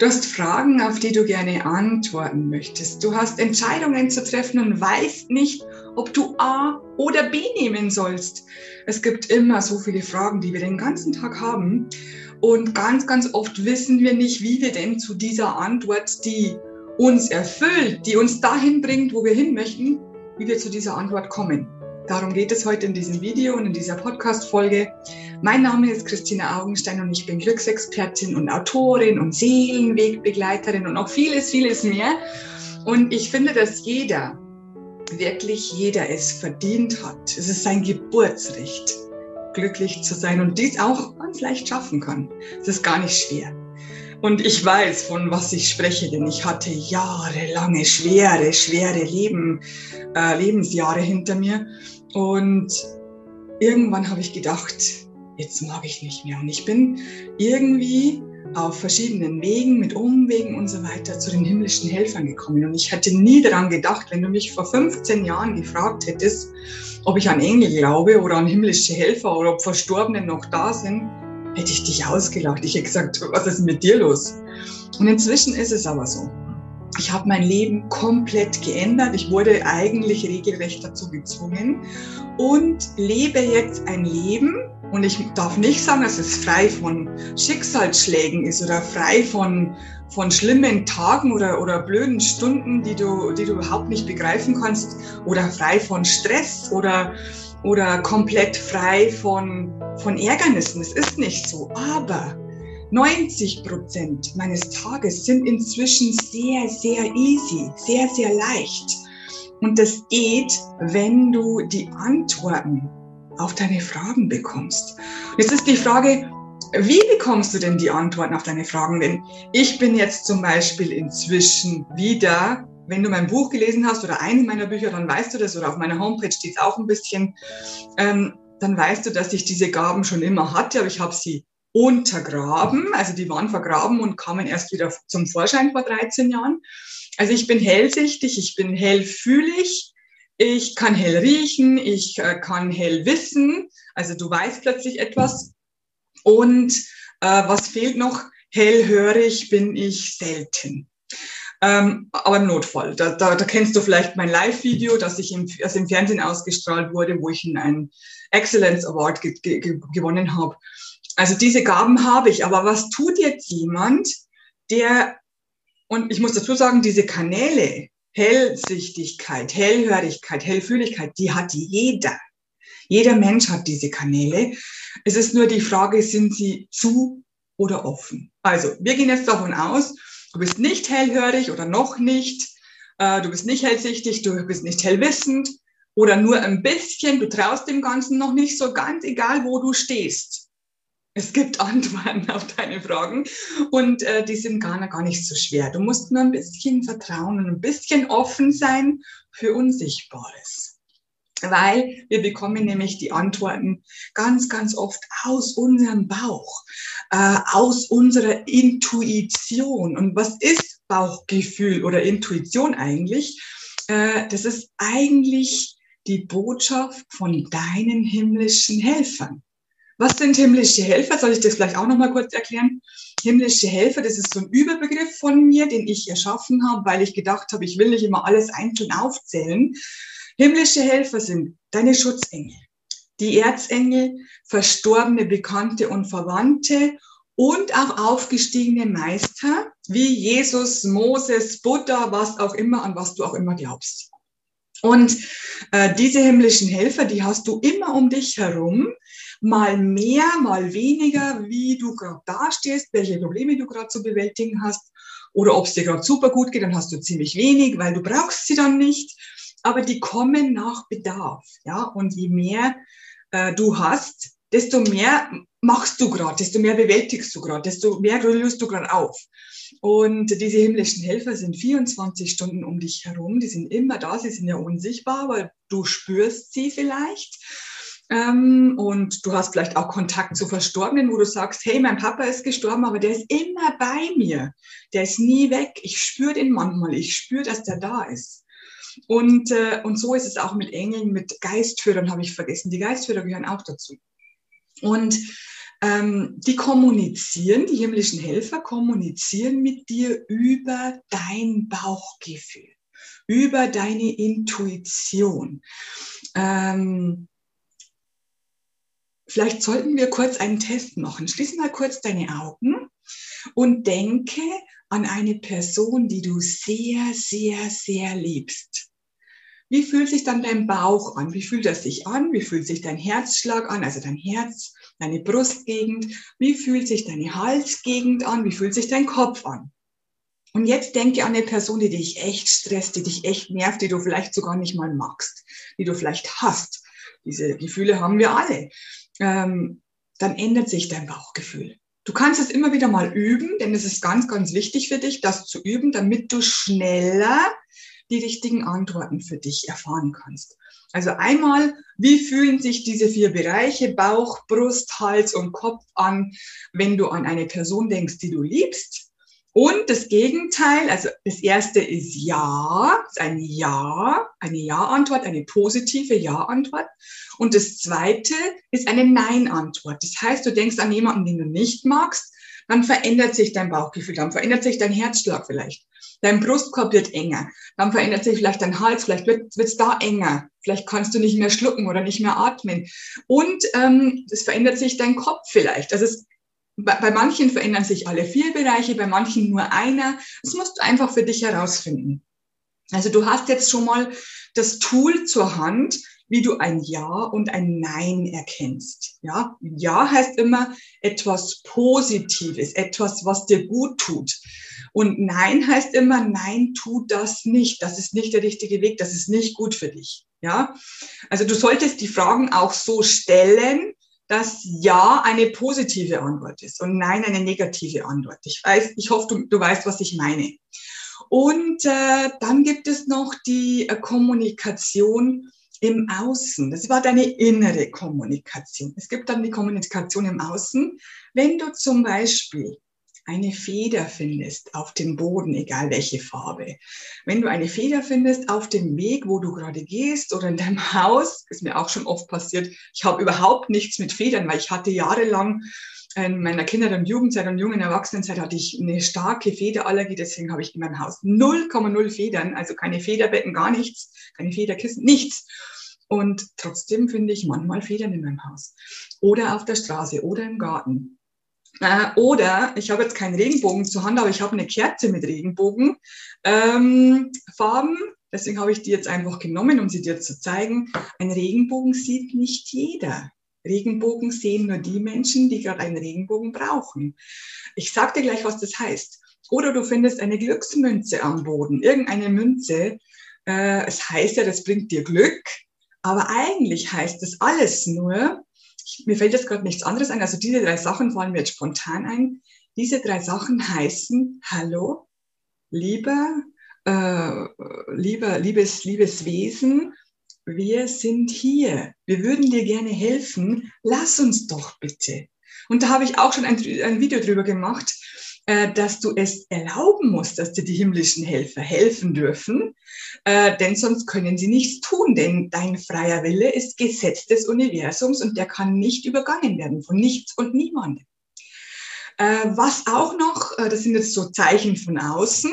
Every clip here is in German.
Du hast Fragen, auf die du gerne antworten möchtest. Du hast Entscheidungen zu treffen und weißt nicht, ob du A oder B nehmen sollst. Es gibt immer so viele Fragen, die wir den ganzen Tag haben. Und ganz, ganz oft wissen wir nicht, wie wir denn zu dieser Antwort, die uns erfüllt, die uns dahin bringt, wo wir hin möchten, wie wir zu dieser Antwort kommen. Darum geht es heute in diesem Video und in dieser Podcast-Folge. Mein Name ist Christina Augenstein und ich bin Glücksexpertin und Autorin und Seelenwegbegleiterin und auch vieles, vieles mehr. Und ich finde, dass jeder, wirklich jeder es verdient hat. Es ist sein Geburtsrecht, glücklich zu sein und dies auch ganz leicht schaffen kann. Es ist gar nicht schwer. Und ich weiß, von was ich spreche, denn ich hatte jahrelange, schwere, schwere Leben, äh, Lebensjahre hinter mir. Und irgendwann habe ich gedacht, jetzt mag ich nicht mehr. Und ich bin irgendwie auf verschiedenen Wegen, mit Umwegen und so weiter zu den himmlischen Helfern gekommen. Und ich hätte nie daran gedacht, wenn du mich vor 15 Jahren gefragt hättest, ob ich an Engel glaube oder an himmlische Helfer oder ob Verstorbene noch da sind, hätte ich dich ausgelacht. Ich hätte gesagt, was ist mit dir los? Und inzwischen ist es aber so. Ich habe mein Leben komplett geändert. Ich wurde eigentlich regelrecht dazu gezwungen und lebe jetzt ein Leben. Und ich darf nicht sagen, dass es frei von Schicksalsschlägen ist oder frei von, von schlimmen Tagen oder, oder blöden Stunden, die du, die du überhaupt nicht begreifen kannst oder frei von Stress oder, oder komplett frei von, von Ärgernissen. Es ist nicht so. Aber 90 Prozent meines Tages sind inzwischen sehr, sehr easy, sehr, sehr leicht. Und das geht, wenn du die Antworten auf deine Fragen bekommst. Jetzt ist die Frage, wie bekommst du denn die Antworten auf deine Fragen? Denn ich bin jetzt zum Beispiel inzwischen wieder, wenn du mein Buch gelesen hast oder eines meiner Bücher, dann weißt du das, oder auf meiner Homepage steht es auch ein bisschen, ähm, dann weißt du, dass ich diese Gaben schon immer hatte, aber ich habe sie untergraben. Also die waren vergraben und kamen erst wieder zum Vorschein vor 13 Jahren. Also ich bin hellsichtig, ich bin hellfühlig, ich kann hell riechen, ich äh, kann hell wissen. Also du weißt plötzlich etwas. Und äh, was fehlt noch? Hellhörig bin ich selten. Ähm, aber im Notfall. Da, da, da kennst du vielleicht mein Live-Video, das ich im, das im Fernsehen ausgestrahlt wurde, wo ich einen Excellence Award ge ge gewonnen habe. Also diese Gaben habe ich. Aber was tut jetzt jemand, der, und ich muss dazu sagen, diese Kanäle, Hellsichtigkeit, Hellhörigkeit, Hellfühligkeit, die hat jeder. Jeder Mensch hat diese Kanäle. Es ist nur die Frage, sind sie zu oder offen? Also, wir gehen jetzt davon aus, du bist nicht hellhörig oder noch nicht, äh, du bist nicht hellsichtig, du bist nicht hellwissend oder nur ein bisschen, du traust dem Ganzen noch nicht so ganz, egal wo du stehst. Es gibt Antworten auf deine Fragen und äh, die sind gar, gar nicht so schwer. Du musst nur ein bisschen vertrauen und ein bisschen offen sein für Unsichtbares. Weil wir bekommen nämlich die Antworten ganz, ganz oft aus unserem Bauch, äh, aus unserer Intuition. Und was ist Bauchgefühl oder Intuition eigentlich? Äh, das ist eigentlich die Botschaft von deinen himmlischen Helfern. Was sind himmlische Helfer? Soll ich das vielleicht auch noch mal kurz erklären? Himmlische Helfer, das ist so ein Überbegriff von mir, den ich erschaffen habe, weil ich gedacht habe, ich will nicht immer alles einzeln aufzählen. Himmlische Helfer sind deine Schutzengel, die Erzengel, verstorbene Bekannte und Verwandte und auch aufgestiegene Meister wie Jesus, Moses, Buddha, was auch immer, an was du auch immer glaubst. Und äh, diese himmlischen Helfer, die hast du immer um dich herum, mal mehr, mal weniger, wie du gerade dastehst, welche Probleme du gerade zu bewältigen hast oder ob es dir gerade super gut geht, dann hast du ziemlich wenig, weil du brauchst sie dann nicht. Aber die kommen nach Bedarf, ja. Und je mehr äh, du hast, desto mehr machst du gerade, desto mehr bewältigst du gerade, desto mehr löst du gerade auf. Und diese himmlischen Helfer sind 24 Stunden um dich herum, die sind immer da, sie sind ja unsichtbar, aber du spürst sie vielleicht. Ähm, und du hast vielleicht auch Kontakt zu Verstorbenen, wo du sagst, hey, mein Papa ist gestorben, aber der ist immer bei mir. Der ist nie weg. Ich spüre den manchmal. Ich spüre, dass der da ist. Und, äh, und so ist es auch mit Engeln, mit Geistführern habe ich vergessen. Die Geistführer gehören auch dazu. Und ähm, die kommunizieren, die himmlischen Helfer kommunizieren mit dir über dein Bauchgefühl, über deine Intuition. Ähm, vielleicht sollten wir kurz einen Test machen. Schließ mal kurz deine Augen und denke an eine Person, die du sehr, sehr, sehr liebst. Wie fühlt sich dann dein Bauch an? Wie fühlt das sich an? Wie fühlt sich dein Herzschlag an? Also dein Herz, deine Brustgegend. Wie fühlt sich deine Halsgegend an? Wie fühlt sich dein Kopf an? Und jetzt denke an eine Person, die dich echt stresst, die dich echt nervt, die du vielleicht sogar nicht mal magst, die du vielleicht hast. Diese Gefühle haben wir alle. Ähm, dann ändert sich dein Bauchgefühl. Du kannst es immer wieder mal üben, denn es ist ganz, ganz wichtig für dich, das zu üben, damit du schneller die richtigen Antworten für dich erfahren kannst. Also einmal, wie fühlen sich diese vier Bereiche, Bauch, Brust, Hals und Kopf an, wenn du an eine Person denkst, die du liebst? Und das Gegenteil, also das erste ist Ja, ist ein Ja, eine Ja-Antwort, eine positive Ja-Antwort. Und das zweite ist eine Nein-Antwort. Das heißt, du denkst an jemanden, den du nicht magst, dann verändert sich dein Bauchgefühl, dann verändert sich dein Herzschlag vielleicht. Dein Brustkorb wird enger, dann verändert sich vielleicht dein Hals, vielleicht wird es da enger, vielleicht kannst du nicht mehr schlucken oder nicht mehr atmen. Und ähm, es verändert sich dein Kopf vielleicht. Also es bei manchen verändern sich alle vier Bereiche, bei manchen nur einer. Das musst du einfach für dich herausfinden. Also du hast jetzt schon mal das Tool zur Hand, wie du ein Ja und ein Nein erkennst. Ja, Ja heißt immer etwas Positives, etwas, was dir gut tut. Und Nein heißt immer, nein, tu das nicht. Das ist nicht der richtige Weg. Das ist nicht gut für dich. Ja, also du solltest die Fragen auch so stellen, dass Ja eine positive Antwort ist und Nein eine negative Antwort. Ich weiß, ich hoffe, du, du weißt, was ich meine. Und äh, dann gibt es noch die äh, Kommunikation im Außen. Das war deine innere Kommunikation. Es gibt dann die Kommunikation im Außen. Wenn du zum Beispiel eine Feder findest auf dem Boden, egal welche Farbe. Wenn du eine Feder findest auf dem Weg, wo du gerade gehst oder in deinem Haus, ist mir auch schon oft passiert, ich habe überhaupt nichts mit Federn, weil ich hatte jahrelang in meiner Kinder- und Jugendzeit und jungen Erwachsenenzeit hatte ich eine starke Federallergie, deswegen habe ich in meinem Haus 0,0 Federn, also keine Federbetten, gar nichts, keine Federkissen, nichts. Und trotzdem finde ich manchmal Federn in meinem Haus oder auf der Straße oder im Garten. Äh, oder ich habe jetzt keinen Regenbogen zur Hand, aber ich habe eine Kerze mit Regenbogenfarben. Ähm, Deswegen habe ich die jetzt einfach genommen, um sie dir zu zeigen. Ein Regenbogen sieht nicht jeder. Regenbogen sehen nur die Menschen, die gerade einen Regenbogen brauchen. Ich sage dir gleich, was das heißt. Oder du findest eine Glücksmünze am Boden, irgendeine Münze. Äh, es heißt ja, das bringt dir Glück. Aber eigentlich heißt das alles nur, mir fällt jetzt gerade nichts anderes ein. Also diese drei Sachen fallen mir jetzt spontan ein. Diese drei Sachen heißen Hallo, lieber, äh, lieber, liebes, liebes Wesen, wir sind hier. Wir würden dir gerne helfen. Lass uns doch bitte. Und da habe ich auch schon ein, ein Video drüber gemacht, dass du es erlauben musst, dass dir die himmlischen Helfer helfen dürfen, äh, denn sonst können sie nichts tun, denn dein freier Wille ist Gesetz des Universums und der kann nicht übergangen werden von nichts und niemandem. Äh, was auch noch, äh, das sind jetzt so Zeichen von außen,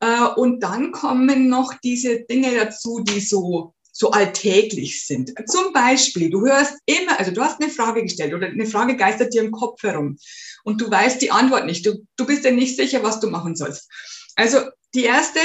äh, und dann kommen noch diese Dinge dazu, die so so alltäglich sind. Zum Beispiel, du hörst immer, also du hast eine Frage gestellt oder eine Frage geistert dir im Kopf herum und du weißt die Antwort nicht. Du, du bist dir nicht sicher, was du machen sollst. Also die erste,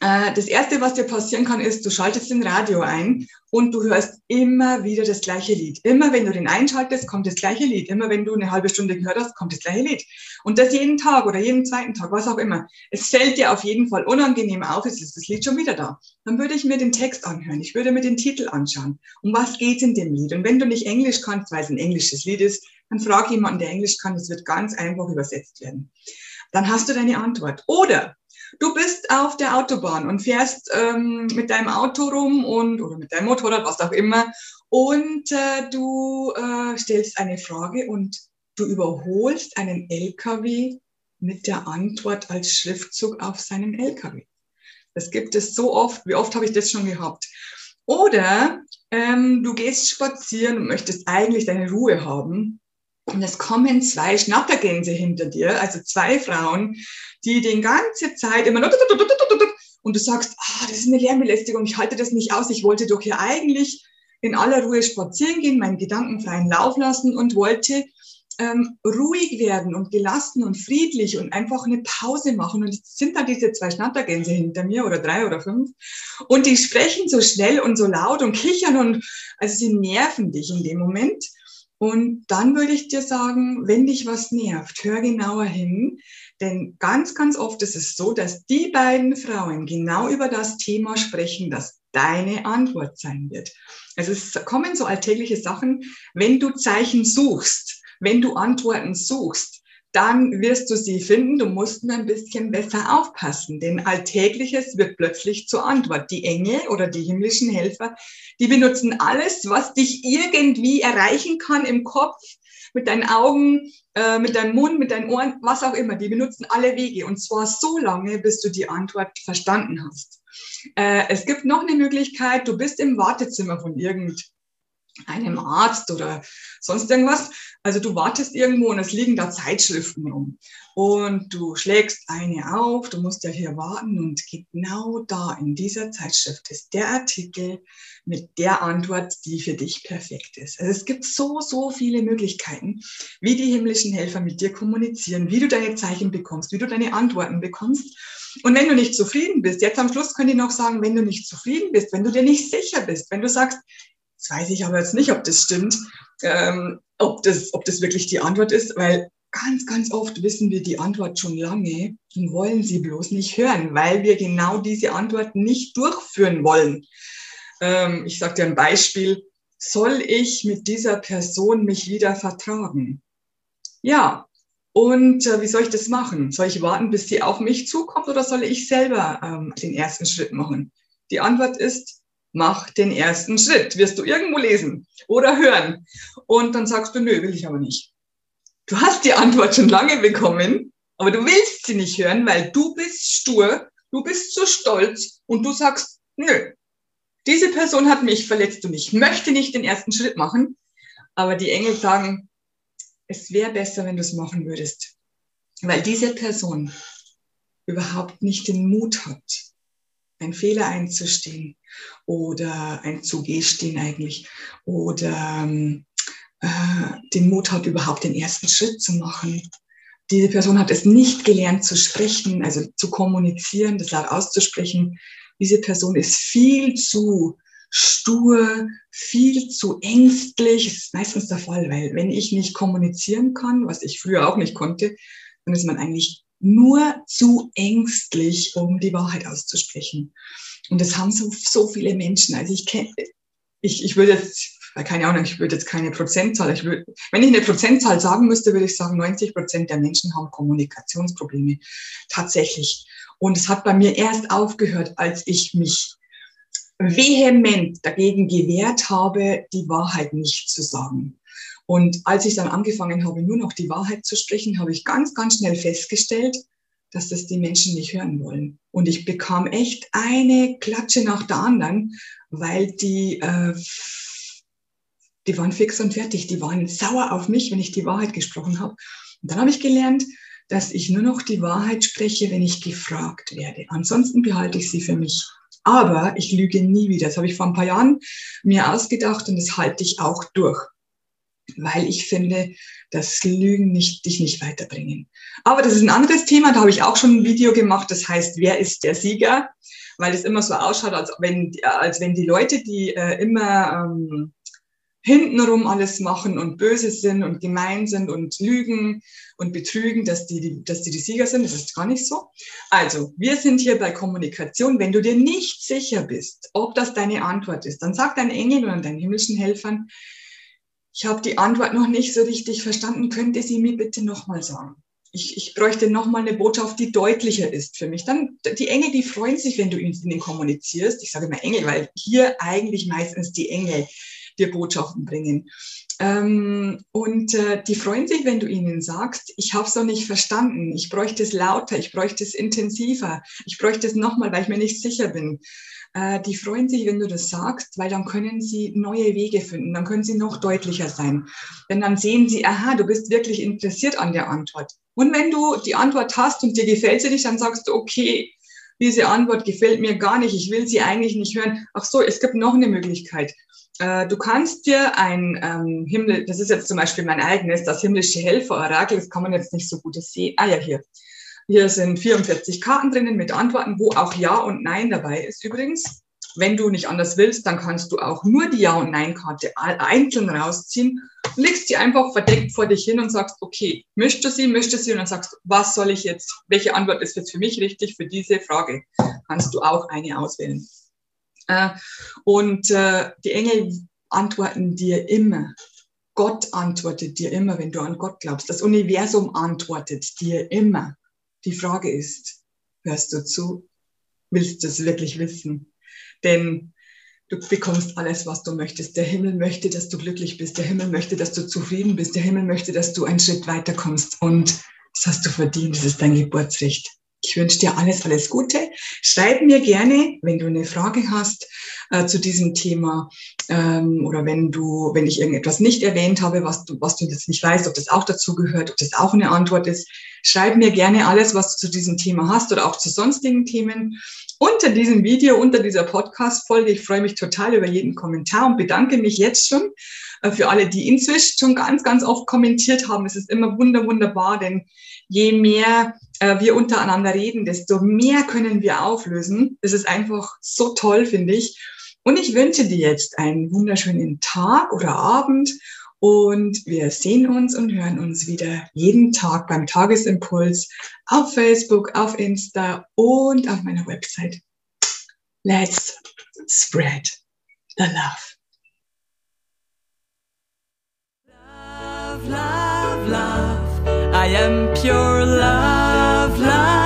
das erste, was dir passieren kann, ist, du schaltest den Radio ein und du hörst immer wieder das gleiche Lied. Immer wenn du den einschaltest, kommt das gleiche Lied. Immer wenn du eine halbe Stunde gehört hast, kommt das gleiche Lied. Und das jeden Tag oder jeden zweiten Tag, was auch immer. Es fällt dir auf jeden Fall unangenehm auf, jetzt ist das Lied schon wieder da. Dann würde ich mir den Text anhören. Ich würde mir den Titel anschauen. Um was geht es in dem Lied? Und wenn du nicht Englisch kannst, weil es ein englisches Lied ist, dann frag jemanden, der Englisch kann. Es wird ganz einfach übersetzt werden. Dann hast du deine Antwort. Oder Du bist auf der Autobahn und fährst ähm, mit deinem Auto rum und oder mit deinem Motorrad, was auch immer, und äh, du äh, stellst eine Frage und du überholst einen LKW mit der Antwort als Schriftzug auf seinem LKW. Das gibt es so oft. Wie oft habe ich das schon gehabt? Oder ähm, du gehst spazieren und möchtest eigentlich deine Ruhe haben und es kommen zwei Schnattergänse hinter dir, also zwei Frauen, die den ganze Zeit immer und du sagst, ah, das ist eine Lärmbelästigung, ich halte das nicht aus, ich wollte doch hier eigentlich in aller Ruhe spazieren gehen, meinen Gedanken freien Lauf lassen und wollte ähm, ruhig werden und gelassen und friedlich und einfach eine Pause machen. Und es sind da diese zwei Schnattergänse hinter mir oder drei oder fünf. Und die sprechen so schnell und so laut und kichern und also sie nerven dich in dem Moment. Und dann würde ich dir sagen, wenn dich was nervt, hör genauer hin. Denn ganz, ganz oft ist es so, dass die beiden Frauen genau über das Thema sprechen, das deine Antwort sein wird. Also es kommen so alltägliche Sachen, wenn du Zeichen suchst, wenn du Antworten suchst, dann wirst du sie finden. Du musst nur ein bisschen besser aufpassen, denn Alltägliches wird plötzlich zur Antwort. Die Engel oder die himmlischen Helfer, die benutzen alles, was dich irgendwie erreichen kann im Kopf, mit deinen Augen, äh, mit deinem Mund, mit deinen Ohren, was auch immer. Die benutzen alle Wege und zwar so lange, bis du die Antwort verstanden hast. Äh, es gibt noch eine Möglichkeit, du bist im Wartezimmer von irgendeinem Arzt oder sonst irgendwas. Also du wartest irgendwo und es liegen da Zeitschriften rum. Und du schlägst eine auf, du musst ja hier warten und genau da in dieser Zeitschrift ist der Artikel mit der Antwort, die für dich perfekt ist. Also es gibt so, so viele Möglichkeiten, wie die himmlischen Helfer mit dir kommunizieren, wie du deine Zeichen bekommst, wie du deine Antworten bekommst. Und wenn du nicht zufrieden bist, jetzt am Schluss kann ich noch sagen, wenn du nicht zufrieden bist, wenn du dir nicht sicher bist, wenn du sagst, das weiß ich aber jetzt nicht, ob das stimmt, ähm, ob, das, ob das wirklich die Antwort ist, weil ganz, ganz oft wissen wir die Antwort schon lange und wollen sie bloß nicht hören, weil wir genau diese Antwort nicht durchführen wollen. Ähm, ich sage dir ein Beispiel. Soll ich mit dieser Person mich wieder vertragen? Ja. Und äh, wie soll ich das machen? Soll ich warten, bis sie auf mich zukommt oder soll ich selber ähm, den ersten Schritt machen? Die Antwort ist, mach den ersten Schritt. Wirst du irgendwo lesen oder hören. Und dann sagst du, nö, will ich aber nicht. Du hast die Antwort schon lange bekommen, aber du willst sie nicht hören, weil du bist stur, du bist zu stolz und du sagst, nö, diese Person hat mich verletzt und ich möchte nicht den ersten Schritt machen. Aber die Engel sagen, es wäre besser, wenn du es machen würdest, weil diese Person überhaupt nicht den Mut hat, einen Fehler einzustehen oder ein Zugestehen eigentlich oder ähm, äh, den Mut hat, überhaupt den ersten Schritt zu machen. Diese Person hat es nicht gelernt zu sprechen, also zu kommunizieren, das laut auszusprechen. Diese Person ist viel zu stur, viel zu ängstlich. Das ist meistens der Fall, weil wenn ich nicht kommunizieren kann, was ich früher auch nicht konnte, dann ist man eigentlich nur zu ängstlich, um die Wahrheit auszusprechen. Und das haben so, so viele Menschen. Also ich kenne, ich, ich würde jetzt, keine Ahnung, ich würde jetzt keine Prozentzahl, ich würde, wenn ich eine Prozentzahl sagen müsste, würde ich sagen, 90 Prozent der Menschen haben Kommunikationsprobleme. Tatsächlich. Und es hat bei mir erst aufgehört, als ich mich vehement dagegen gewehrt habe, die Wahrheit nicht zu sagen. Und als ich dann angefangen habe, nur noch die Wahrheit zu sprechen, habe ich ganz, ganz schnell festgestellt, dass das die Menschen nicht hören wollen. Und ich bekam echt eine Klatsche nach der anderen, weil die, äh, die waren fix und fertig. Die waren sauer auf mich, wenn ich die Wahrheit gesprochen habe. Und dann habe ich gelernt, dass ich nur noch die Wahrheit spreche, wenn ich gefragt werde. Ansonsten behalte ich sie für mich. Aber ich lüge nie wieder. Das habe ich vor ein paar Jahren mir ausgedacht und das halte ich auch durch weil ich finde, dass Lügen nicht, dich nicht weiterbringen. Aber das ist ein anderes Thema, da habe ich auch schon ein Video gemacht, das heißt, wer ist der Sieger? Weil es immer so ausschaut, als wenn, als wenn die Leute, die äh, immer ähm, hintenrum alles machen und böse sind und gemein sind und lügen und betrügen, dass die, dass die die Sieger sind. Das ist gar nicht so. Also, wir sind hier bei Kommunikation. Wenn du dir nicht sicher bist, ob das deine Antwort ist, dann sag deinen Engeln oder deinen himmlischen Helfern, ich habe die Antwort noch nicht so richtig verstanden. Könnte sie mir bitte nochmal sagen? Ich, ich bräuchte nochmal eine Botschaft, die deutlicher ist für mich. Dann, die Engel, die freuen sich, wenn du ihnen kommunizierst. Ich sage immer Engel, weil hier eigentlich meistens die Engel dir Botschaften bringen. Ähm, und äh, die freuen sich, wenn du ihnen sagst, ich habe es noch nicht verstanden, ich bräuchte es lauter, ich bräuchte es intensiver, ich bräuchte es nochmal, weil ich mir nicht sicher bin. Äh, die freuen sich, wenn du das sagst, weil dann können sie neue Wege finden, dann können sie noch deutlicher sein. Denn dann sehen sie, aha, du bist wirklich interessiert an der Antwort. Und wenn du die Antwort hast und dir gefällt sie nicht, dann sagst du, okay, diese Antwort gefällt mir gar nicht, ich will sie eigentlich nicht hören. Ach so, es gibt noch eine Möglichkeit. Äh, du kannst dir ein ähm, Himmel, das ist jetzt zum Beispiel mein eigenes, das himmlische Helfer-Orakel, das kann man jetzt nicht so gut sehen. Ah ja, hier. Hier sind 44 Karten drinnen mit Antworten, wo auch Ja und Nein dabei ist übrigens. Wenn du nicht anders willst, dann kannst du auch nur die Ja- und Nein-Karte einzeln rausziehen, legst sie einfach verdeckt vor dich hin und sagst, okay, du sie, du sie und dann sagst, was soll ich jetzt, welche Antwort ist jetzt für mich richtig für diese Frage? Kannst du auch eine auswählen. Äh, und äh, die Engel antworten dir immer. Gott antwortet dir immer, wenn du an Gott glaubst. Das Universum antwortet dir immer. Die Frage ist, hörst du zu? Willst du es wirklich wissen? Denn du bekommst alles, was du möchtest. Der Himmel möchte, dass du glücklich bist. Der Himmel möchte, dass du zufrieden bist. Der Himmel möchte, dass du einen Schritt weiterkommst. Und das hast du verdient. Das ist dein Geburtsrecht. Ich wünsche dir alles, alles Gute. Schreib mir gerne, wenn du eine Frage hast äh, zu diesem Thema ähm, oder wenn du, wenn ich irgendetwas nicht erwähnt habe, was du, was du jetzt nicht weißt, ob das auch dazu gehört, ob das auch eine Antwort ist. Schreib mir gerne alles, was du zu diesem Thema hast oder auch zu sonstigen Themen unter diesem Video, unter dieser Podcast-Folge. Ich freue mich total über jeden Kommentar und bedanke mich jetzt schon äh, für alle, die inzwischen schon ganz, ganz oft kommentiert haben. Es ist immer wunder, wunderbar, denn je mehr äh, wir untereinander reden, desto mehr können wir auflösen. Das ist einfach so toll, finde ich. Und ich wünsche dir jetzt einen wunderschönen Tag oder Abend und wir sehen uns und hören uns wieder jeden Tag beim Tagesimpuls auf Facebook, auf Insta und auf meiner Website. Let's spread the love. Love, love, love. I am pure love.